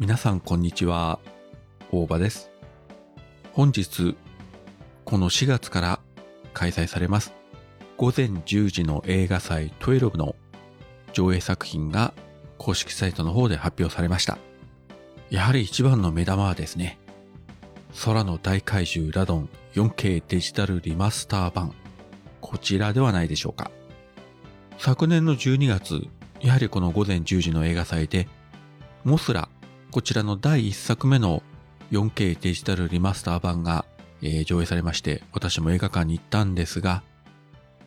皆さんこんにちは。大場です。本日、この4月から開催されます午前10時の映画祭12の上映作品が公式サイトの方で発表されました。やはり一番の目玉はですね、空の大怪獣ラドン 4K デジタルリマスター版。こちらではないでしょうか。昨年の12月、やはりこの午前10時の映画祭で、モスラ、こちらの第1作目の 4K デジタルリマスター版が、えー、上映されまして、私も映画館に行ったんですが、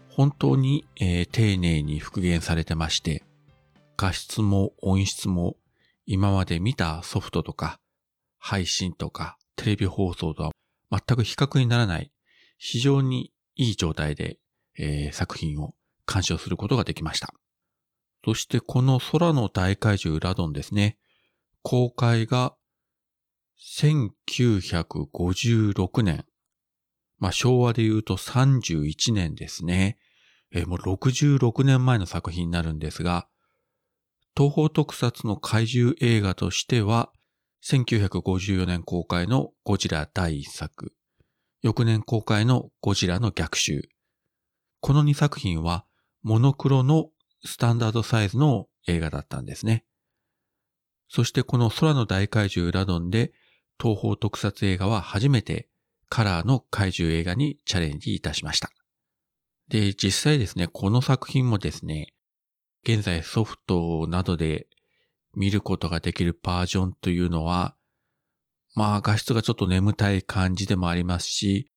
本当に、えー、丁寧に復元されてまして、画質も音質も今まで見たソフトとか配信とかテレビ放送とは全く比較にならない非常にいい状態で、えー、作品を鑑賞することができました。そしてこの空の大怪獣ラドンですね。公開が1956年。まあ昭和で言うと31年ですね。えー、もう66年前の作品になるんですが、東方特撮の怪獣映画としては、1954年公開のゴジラ第1作、翌年公開のゴジラの逆襲。この2作品はモノクロのスタンダードサイズの映画だったんですね。そしてこの空の大怪獣ラドンで東方特撮映画は初めてカラーの怪獣映画にチャレンジいたしました。で、実際ですね、この作品もですね、現在ソフトなどで見ることができるバージョンというのは、まあ画質がちょっと眠たい感じでもありますし、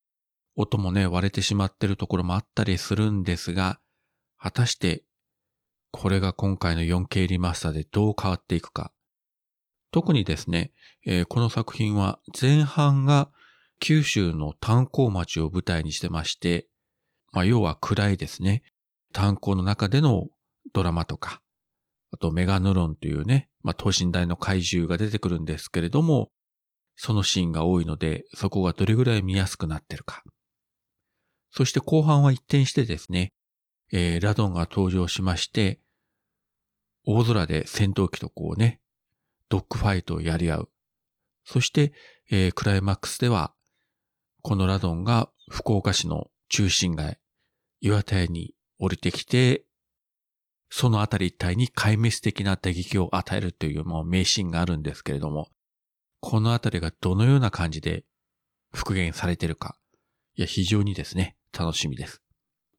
音もね、割れてしまってるところもあったりするんですが、果たしてこれが今回の 4K リマスターでどう変わっていくか。特にですね、えー、この作品は前半が九州の炭鉱町を舞台にしてまして、まあ、要は暗いですね。炭鉱の中でのドラマとか、あとメガヌロンというね、まあ、等身大の怪獣が出てくるんですけれども、そのシーンが多いので、そこがどれぐらい見やすくなってるか。そして後半は一転してですね、えー、ラドンが登場しまして、大空で戦闘機とこうね、ドッグファイトをやり合う。そして、えー、クライマックスでは、このラドンが福岡市の中心街、岩田屋に降りてきて、そのあたり一帯に壊滅的な打撃を与えるというもう名シーンがあるんですけれども、このあたりがどのような感じで復元されているか、いや、非常にですね、楽しみです。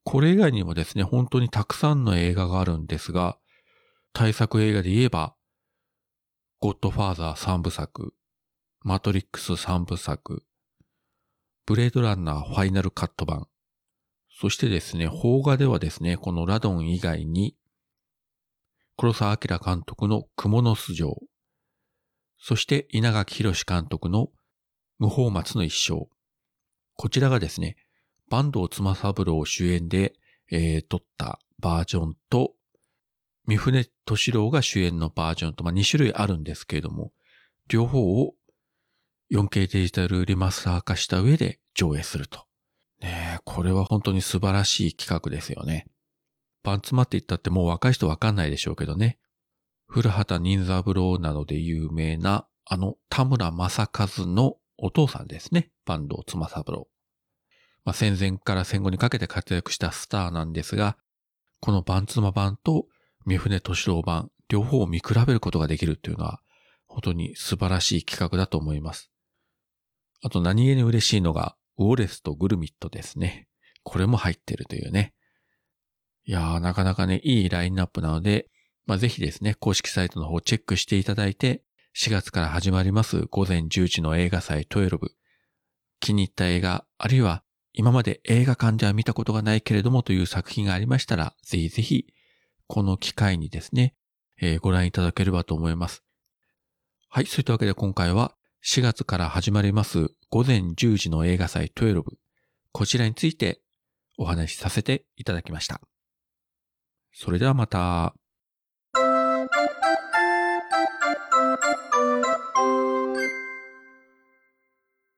これ以外にもですね、本当にたくさんの映画があるんですが、対策映画で言えば、ゴッドファーザー3部作、マトリックス3部作、ブレードランナーファイナルカット版、そしてですね、邦画ではですね、このラドン以外に、黒沢明監督の雲の巣城、そして稲垣博監督の無法松の一生。こちらがですね、坂東妻三郎主演で、えー、撮ったバージョンと、三船敏郎が主演のバージョンと、まあ、2種類あるんですけれども、両方を 4K デジタルリマスター化した上で上映すると。ねえ、これは本当に素晴らしい企画ですよね。パンツマって言ったってもう若い人わかんないでしょうけどね。古畑任三郎などで有名な、あの田村正和のお父さんですね。坂東妻三郎。まあ、戦前から戦後にかけて活躍したスターなんですが、このバンツマ版と三船敏郎版、両方を見比べることができるっていうのは、本当に素晴らしい企画だと思います。あと何気に嬉しいのが、ウォレスとグルミットですね。これも入ってるというね。いやー、なかなかね、いいラインナップなので、まあ、ぜひですね、公式サイトの方チェックしていただいて、4月から始まります午前10時の映画祭12。気に入った映画、あるいは今まで映画館では見たことがないけれどもという作品がありましたら、ぜひぜひ、この機会にですね、えー、ご覧いただければと思います。はい、そういったわけで今回は4月から始まります午前10時の映画祭12。こちらについてお話しさせていただきました。それではまた。